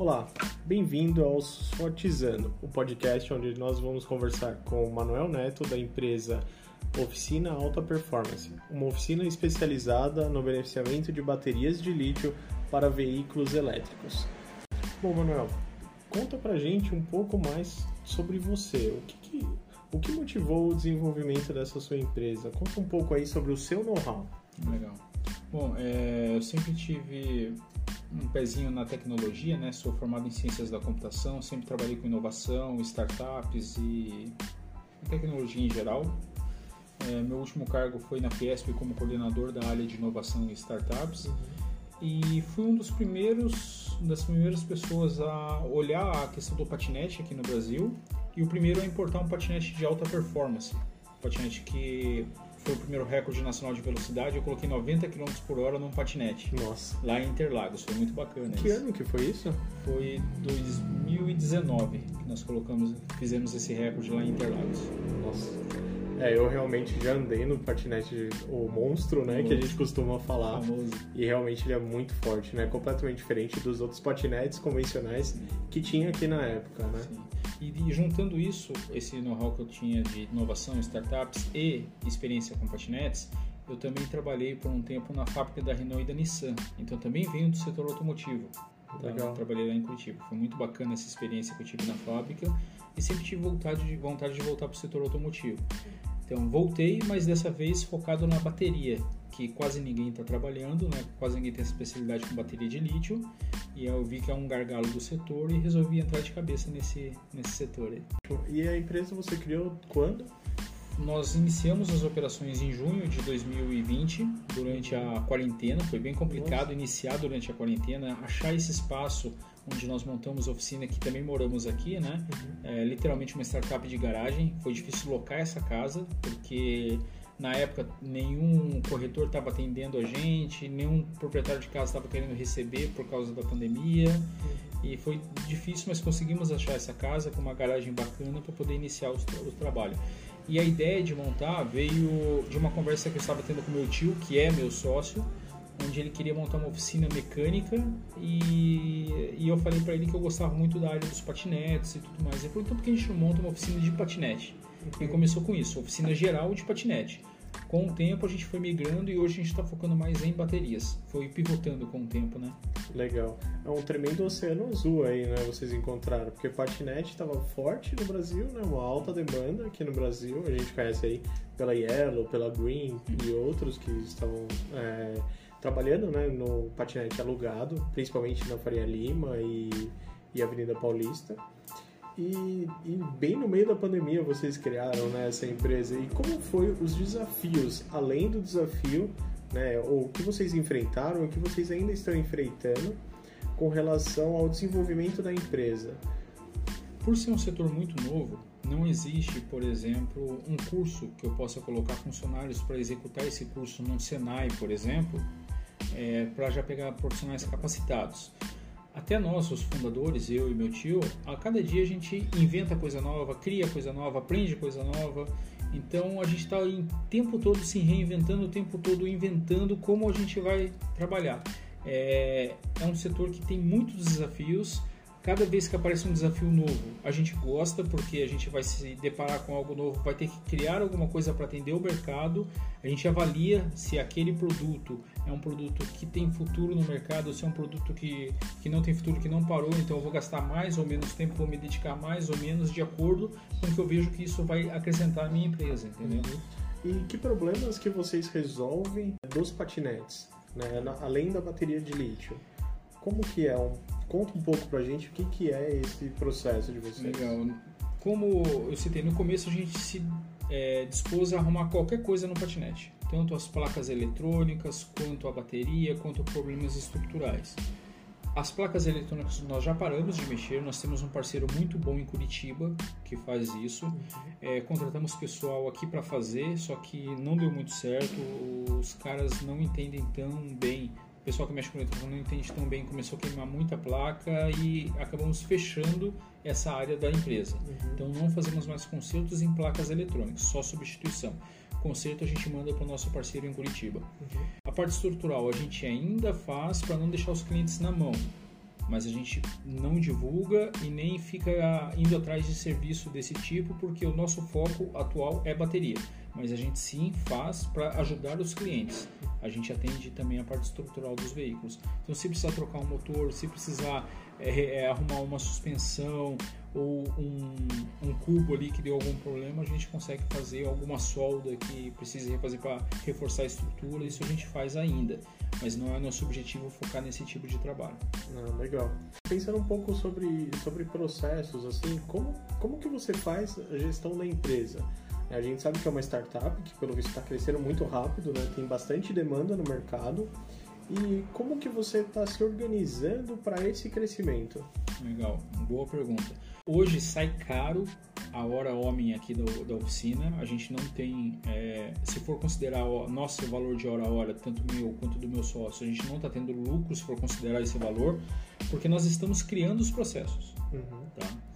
Olá, bem-vindo ao Sortizando, o podcast onde nós vamos conversar com o Manuel Neto da empresa Oficina Alta Performance, uma oficina especializada no beneficiamento de baterias de lítio para veículos elétricos. Bom, Manuel, conta pra gente um pouco mais sobre você. O que, que o que motivou o desenvolvimento dessa sua empresa? Conta um pouco aí sobre o seu know-how. Legal. Bom, é, eu sempre tive um pezinho na tecnologia, né? Sou formado em ciências da computação, sempre trabalhei com inovação, startups e tecnologia em geral. É, meu último cargo foi na Fiesp como coordenador da área de inovação e startups. Uhum. E fui um dos primeiros, das primeiras pessoas a olhar a questão do patinete aqui no Brasil. E o primeiro a importar um patinete de alta performance. Um patinete que foi o primeiro recorde nacional de velocidade. Eu coloquei 90 km por hora num patinete. Nossa. Lá em Interlagos. Foi muito bacana. Que isso. ano que foi isso? Foi 2019 que nós colocamos, fizemos esse recorde lá em Interlagos. Nossa. É, eu realmente já andei no patinete, o monstro, né, que a gente costuma falar. Famoso. E realmente ele é muito forte, né? Completamente diferente dos outros patinetes convencionais que tinha aqui na época, né? Sim. E, juntando isso, esse know-how que eu tinha de inovação, startups e experiência com patinetes, eu também trabalhei por um tempo na fábrica da Renault e da Nissan. Então também venho do setor automotivo. Legal. Eu trabalhei lá em Curitiba. Foi muito bacana essa experiência que eu tive na fábrica e sempre tive vontade de, vontade de voltar para o setor automotivo. Então voltei, mas dessa vez focado na bateria, que quase ninguém está trabalhando, né? quase ninguém tem especialidade com bateria de lítio, e eu vi que é um gargalo do setor e resolvi entrar de cabeça nesse, nesse setor. Aí. E a empresa você criou quando? Nós iniciamos as operações em junho de 2020, durante a quarentena. Foi bem complicado Nossa. iniciar durante a quarentena, achar esse espaço onde nós montamos a oficina, que também moramos aqui, né? Uhum. É, literalmente uma startup de garagem. Foi difícil locar essa casa, porque na época nenhum corretor estava atendendo a gente, nenhum proprietário de casa estava querendo receber por causa da pandemia. Uhum. E foi difícil, mas conseguimos achar essa casa com uma garagem bacana para poder iniciar o, o trabalho. E a ideia de montar veio de uma conversa que eu estava tendo com meu tio, que é meu sócio, onde ele queria montar uma oficina mecânica e, e eu falei para ele que eu gostava muito da área dos patinetes e tudo mais. Ele falou, então por que a gente não monta uma oficina de patinete? E começou com isso, oficina geral de patinete. Com o tempo a gente foi migrando e hoje a gente está focando mais em baterias. Foi pivotando com o tempo, né? Legal. É um tremendo oceano azul aí, né? Vocês encontraram, porque patinete estava forte no Brasil, né? Uma alta demanda aqui no Brasil. A gente conhece aí pela Yellow, pela Green e outros que estão é, trabalhando, né? No patinete alugado, principalmente na Faria Lima e, e Avenida Paulista. E, e, bem no meio da pandemia vocês criaram né, essa empresa. E como foi os desafios, além do desafio, né, ou o que vocês enfrentaram, o que vocês ainda estão enfrentando com relação ao desenvolvimento da empresa? Por ser um setor muito novo, não existe, por exemplo, um curso que eu possa colocar funcionários para executar esse curso num Senai, por exemplo, é, para já pegar profissionais capacitados até nós, os fundadores, eu e meu tio, a cada dia a gente inventa coisa nova, cria coisa nova, aprende coisa nova. Então a gente está o tempo todo se reinventando, o tempo todo inventando como a gente vai trabalhar. É, é um setor que tem muitos desafios cada vez que aparece um desafio novo, a gente gosta porque a gente vai se deparar com algo novo, vai ter que criar alguma coisa para atender o mercado. A gente avalia se aquele produto é um produto que tem futuro no mercado, ou se é um produto que, que não tem futuro, que não parou, então eu vou gastar mais ou menos tempo, vou me dedicar mais ou menos de acordo com o que eu vejo que isso vai acrescentar à minha empresa, entendeu? E que problemas que vocês resolvem dos patinetes, né? além da bateria de lítio? Como que é? Um, conta um pouco pra gente o que, que é esse processo de vocês. Legal. Como eu citei no começo, a gente se é, dispôs a arrumar qualquer coisa no patinete. Tanto as placas eletrônicas, quanto a bateria, quanto problemas estruturais. As placas eletrônicas nós já paramos de mexer, nós temos um parceiro muito bom em Curitiba que faz isso. É, contratamos pessoal aqui para fazer, só que não deu muito certo, os caras não entendem tão bem o pessoal que mexe com eletrônica não entende tão bem, começou a queimar muita placa e acabamos fechando essa área da empresa. Uhum. Então não fazemos mais consertos em placas eletrônicas, só substituição. Conserto a gente manda para o nosso parceiro em Curitiba. Uhum. A parte estrutural a gente ainda faz para não deixar os clientes na mão. mas a gente não divulga e nem fica indo atrás de serviço desse tipo, porque o nosso foco atual é bateria. Mas a gente sim faz para ajudar os clientes. A gente atende também a parte estrutural dos veículos. Então, se precisar trocar um motor, se precisar é, é, arrumar uma suspensão ou um, um, cubo ali que deu algum problema, a gente consegue fazer alguma solda que precise refazer para reforçar a estrutura. Isso a gente faz ainda, mas não é nosso objetivo focar nesse tipo de trabalho. Ah, legal. Pensando um pouco sobre, sobre processos, assim, como, como que você faz a gestão da empresa? A gente sabe que é uma startup que, pelo visto, está crescendo muito rápido, né? tem bastante demanda no mercado. E como que você está se organizando para esse crescimento? Legal, boa pergunta. Hoje sai caro a hora homem aqui da, da oficina. A gente não tem, é, se for considerar o nosso valor de hora a hora, tanto meu quanto do meu sócio, a gente não está tendo lucro se for considerar esse valor, porque nós estamos criando os processos. Uhum. Tá?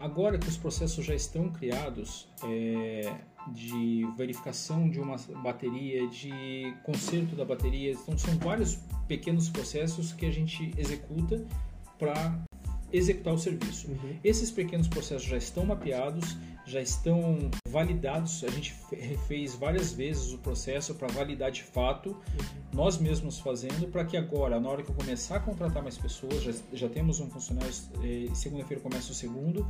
Agora que os processos já estão criados, é, de verificação de uma bateria, de conserto da bateria, então são vários pequenos processos que a gente executa para executar o serviço. Uhum. Esses pequenos processos já estão mapeados, já estão validados. A gente fez várias vezes o processo para validar de fato, uhum. nós mesmos fazendo, para que agora, na hora que eu começar a contratar mais pessoas, já, já temos um funcionário, eh, segunda-feira começa o segundo,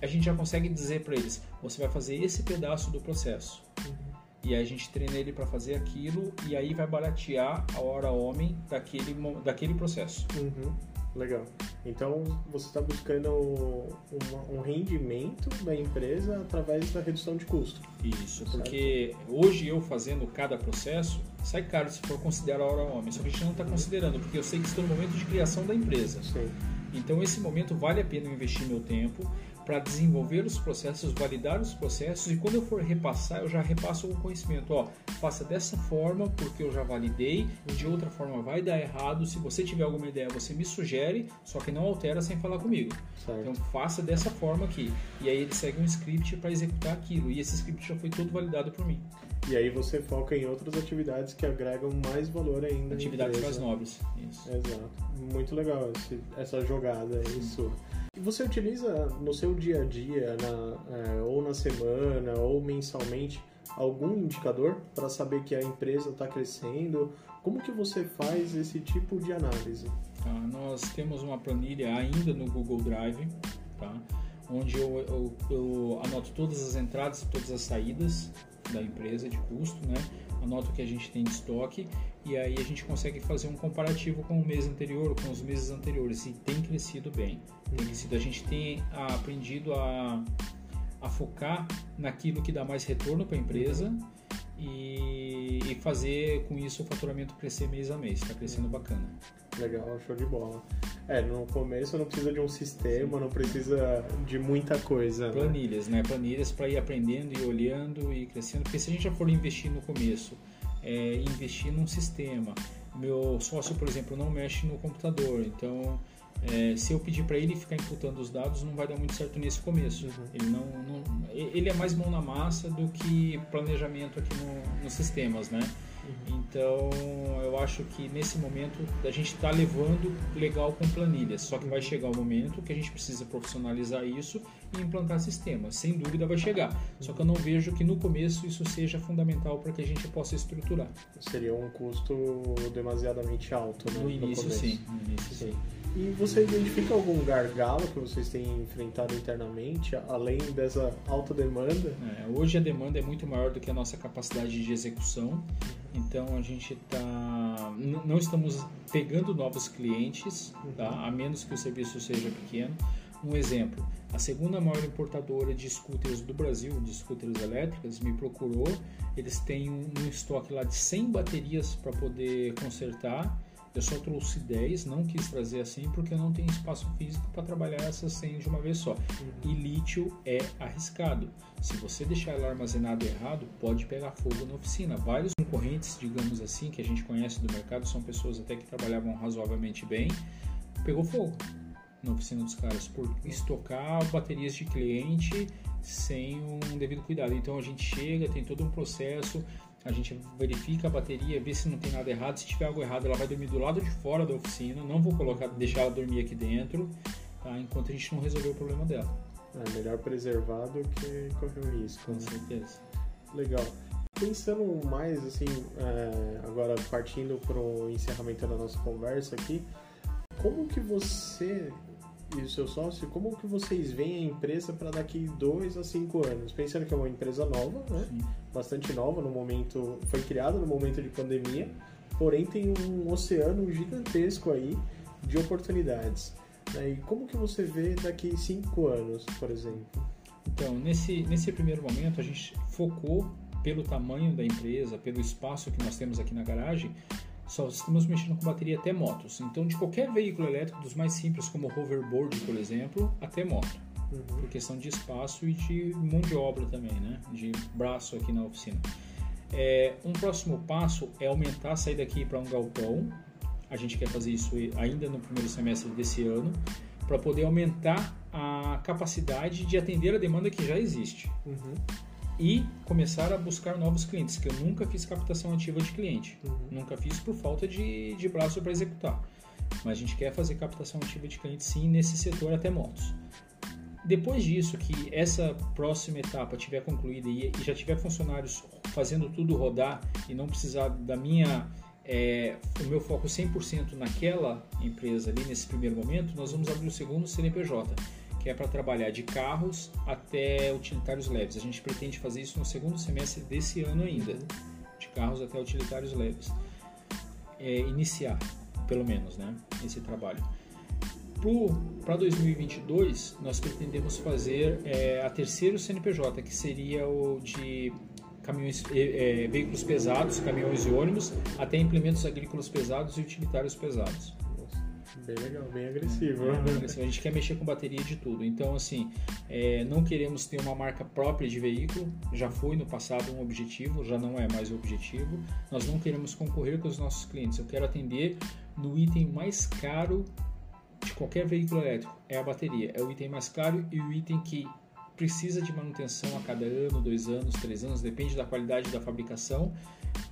a gente já consegue dizer para eles: você vai fazer esse pedaço do processo. Uhum. E aí a gente treina ele para fazer aquilo e aí vai baratear a hora homem daquele, daquele processo. Uhum. Legal. Então você está buscando um, um, rendimento da empresa através da redução de custo. Isso, certo? porque hoje eu fazendo cada processo, sai caro se for considerar a hora homem. Só que a gente não está considerando, porque eu sei que estou no momento de criação da empresa. Sim. Então esse momento vale a pena eu investir meu tempo para desenvolver os processos, validar os processos e quando eu for repassar, eu já repasso o conhecimento. Ó, faça dessa forma porque eu já validei, de outra forma vai dar errado. Se você tiver alguma ideia, você me sugere, só que não altera sem falar comigo. Certo. Então faça dessa forma aqui. E aí ele segue um script para executar aquilo. E esse script já foi todo validado por mim. E aí você foca em outras atividades que agregam mais valor ainda. Atividades mais nobres. Isso. Exato. Muito legal esse, essa jogada aí sua. Você utiliza no seu dia a dia, na, é, ou na semana, ou mensalmente, algum indicador para saber que a empresa está crescendo? Como que você faz esse tipo de análise? Ah, nós temos uma planilha ainda no Google Drive, tá? onde eu, eu, eu anoto todas as entradas e todas as saídas da empresa de custo, né? Anoto o que a gente tem de estoque e aí a gente consegue fazer um comparativo com o mês anterior, com os meses anteriores e tem crescido bem. Tem crescido. A gente tem aprendido a, a focar naquilo que dá mais retorno para a empresa e, e, fazer com isso o faturamento crescer mês a mês. Está crescendo bacana. Legal, show de bola. É, no começo não precisa de um sistema, não precisa de muita coisa. Né? Planilhas, né? né? Planilhas para ir aprendendo e olhando e crescendo. Porque se a gente já for investir no começo é, investir num sistema. Meu sócio, por exemplo, não mexe no computador, então é, se eu pedir para ele ficar imputando os dados, não vai dar muito certo nesse começo. Uhum. Ele não, não, ele é mais mão na massa do que planejamento aqui no, nos sistemas, né? Então, eu acho que nesse momento a gente está levando legal com planilhas, só que vai chegar o momento que a gente precisa profissionalizar isso e implantar sistemas. Sem dúvida vai chegar. Só que eu não vejo que no começo isso seja fundamental para que a gente possa estruturar. Seria um custo demasiadamente alto, né? No início, no sim. No início, sim. sim. E você identifica algum gargalo que vocês têm enfrentado internamente, além dessa alta demanda? É, hoje a demanda é muito maior do que a nossa capacidade de execução, então a gente tá, não estamos pegando novos clientes, tá? a menos que o serviço seja pequeno. Um exemplo, a segunda maior importadora de scooters do Brasil, de scooters elétricas, me procurou. Eles têm um, um estoque lá de 100 baterias para poder consertar eu só trouxe 10, não quis trazer assim porque eu não tenho espaço físico para trabalhar essas 100 de uma vez só. Uhum. E lítio é arriscado. Se você deixar ela armazenado errado, pode pegar fogo na oficina. Vários concorrentes, digamos assim, que a gente conhece do mercado, são pessoas até que trabalhavam razoavelmente bem, pegou fogo na oficina dos caras por estocar baterias de cliente sem um devido cuidado. Então a gente chega, tem todo um processo, a gente verifica a bateria, vê se não tem nada errado. Se tiver algo errado, ela vai dormir do lado de fora da oficina. Não vou colocar, deixar ela dormir aqui dentro, tá? enquanto a gente não resolver o problema dela. É melhor preservar do que correr o risco. Com né? certeza. Legal. Pensando mais assim, é, agora partindo para o encerramento da nossa conversa aqui, como que você e o seu sócio, como que vocês veem a empresa para daqui dois a cinco anos? Pensando que é uma empresa nova, né? Sim. Bastante nova no momento, foi criada no momento de pandemia, porém tem um oceano gigantesco aí de oportunidades. né? E como que você vê daqui cinco anos, por exemplo? Então, nesse, nesse primeiro momento, a gente focou pelo tamanho da empresa, pelo espaço que nós temos aqui na garagem, só estamos mexendo com bateria até motos. Então, de qualquer veículo elétrico, dos mais simples, como hoverboard, por exemplo, até moto. Uhum. Por questão de espaço e de mão de obra também, né? De braço aqui na oficina. É, um próximo passo é aumentar a saída aqui para um galpão. A gente quer fazer isso ainda no primeiro semestre desse ano, para poder aumentar a capacidade de atender a demanda que já existe Uhum. E começar a buscar novos clientes, que eu nunca fiz captação ativa de cliente. Uhum. Nunca fiz por falta de, de braço para executar. Mas a gente quer fazer captação ativa de cliente sim nesse setor até motos. Depois disso, que essa próxima etapa tiver concluída e, e já tiver funcionários fazendo tudo rodar e não precisar da minha é, o meu foco 100% naquela empresa ali nesse primeiro momento, nós vamos abrir o segundo CNPJ, que é para trabalhar de carros até utilitários leves. A gente pretende fazer isso no segundo semestre desse ano ainda, de carros até utilitários leves. É, iniciar, pelo menos, né, esse trabalho. Para 2022, nós pretendemos fazer é, a terceiro CNPJ, que seria o de caminhões, é, é, veículos pesados, caminhões e ônibus, até implementos agrícolas pesados e utilitários pesados. Bem legal, bem agressivo. Assim, a gente quer mexer com bateria de tudo. Então, assim, é, não queremos ter uma marca própria de veículo. Já foi no passado um objetivo, já não é mais o objetivo. Nós não queremos concorrer com os nossos clientes. Eu quero atender no item mais caro de qualquer veículo elétrico. É a bateria. É o item mais caro e o item que precisa de manutenção a cada ano, dois anos, três anos, depende da qualidade da fabricação.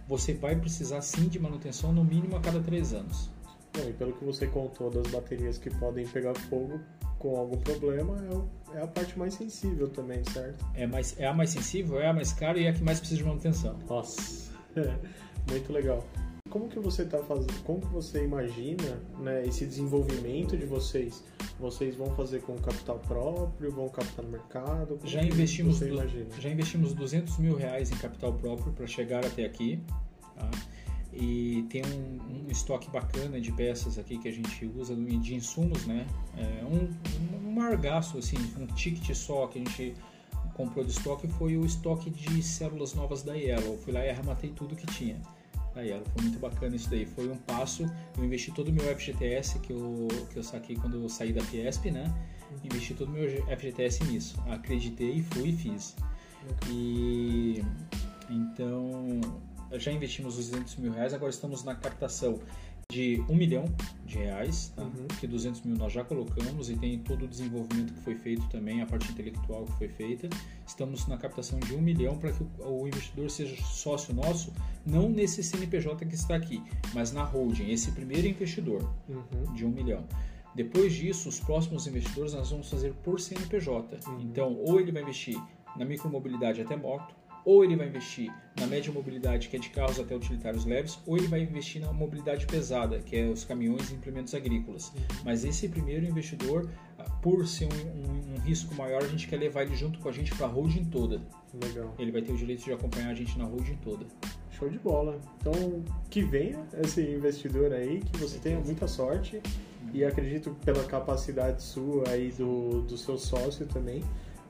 Você vai precisar sim de manutenção no mínimo a cada três anos. Bom, e pelo que você contou das baterias que podem pegar fogo com algum problema, é, o- é a parte mais sensível também, certo? É, mais, é a mais sensível, é a mais cara e é a que mais precisa de manutenção. Nossa, muito legal. Como que você tá fazendo? Como que você imagina, né, esse desenvolvimento de vocês? Vocês vão fazer com capital próprio? Vão captar no mercado? Como Já que investimos, Você du- imagina? já investimos 200 mil reais em capital próprio para chegar até aqui. tá? E tem um, um estoque bacana de peças aqui que a gente usa de insumos, né? É um, um, maior gasto, assim, um ticket só que a gente comprou de estoque foi o estoque de células novas da Yellow. Eu fui lá e arrematei tudo que tinha da Yellow. Foi muito bacana isso daí. Foi um passo. Eu investi todo o meu FGTS que eu, que eu saquei quando eu saí da Fiesp, né? Investi todo o meu FGTS nisso. Acreditei, fui e fiz. E então já investimos os 200 mil reais, agora estamos na captação de 1 milhão de reais, tá? Uhum. porque 200 mil nós já colocamos e tem todo o desenvolvimento que foi feito também, a parte intelectual que foi feita. Estamos na captação de 1 milhão para que o, investidor seja sócio nosso, não nesse CNPJ que está aqui, mas na holding, esse primeiro investidor Uhum. de 1 milhão. Depois disso, os próximos investidores nós vamos fazer por CNPJ. Uhum. Então, ou ele vai investir na micromobilidade até moto, ou ele vai investir na média mobilidade, que é de carros até utilitários leves, ou ele vai investir na mobilidade pesada, que é os caminhões e implementos agrícolas. Mas esse primeiro investidor, ah, por ser um, um- um risco maior, a gente quer levar ele junto com a gente para a holding toda. Legal. Ele vai ter o direito de acompanhar a gente na holding toda. Show de bola. Então, que venha esse investidor aí, que você tenha muita sorte e acredito pela capacidade sua aí do, do seu sócio também.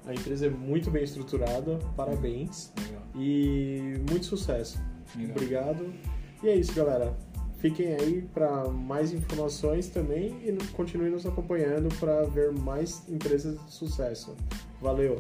A empresa é muito bem estruturada, parabéns Legal. e muito sucesso. Legal. Obrigado. E é isso, galera. Fiquem aí para mais informações também e continuem nos acompanhando para ver mais empresas de sucesso. Valeu!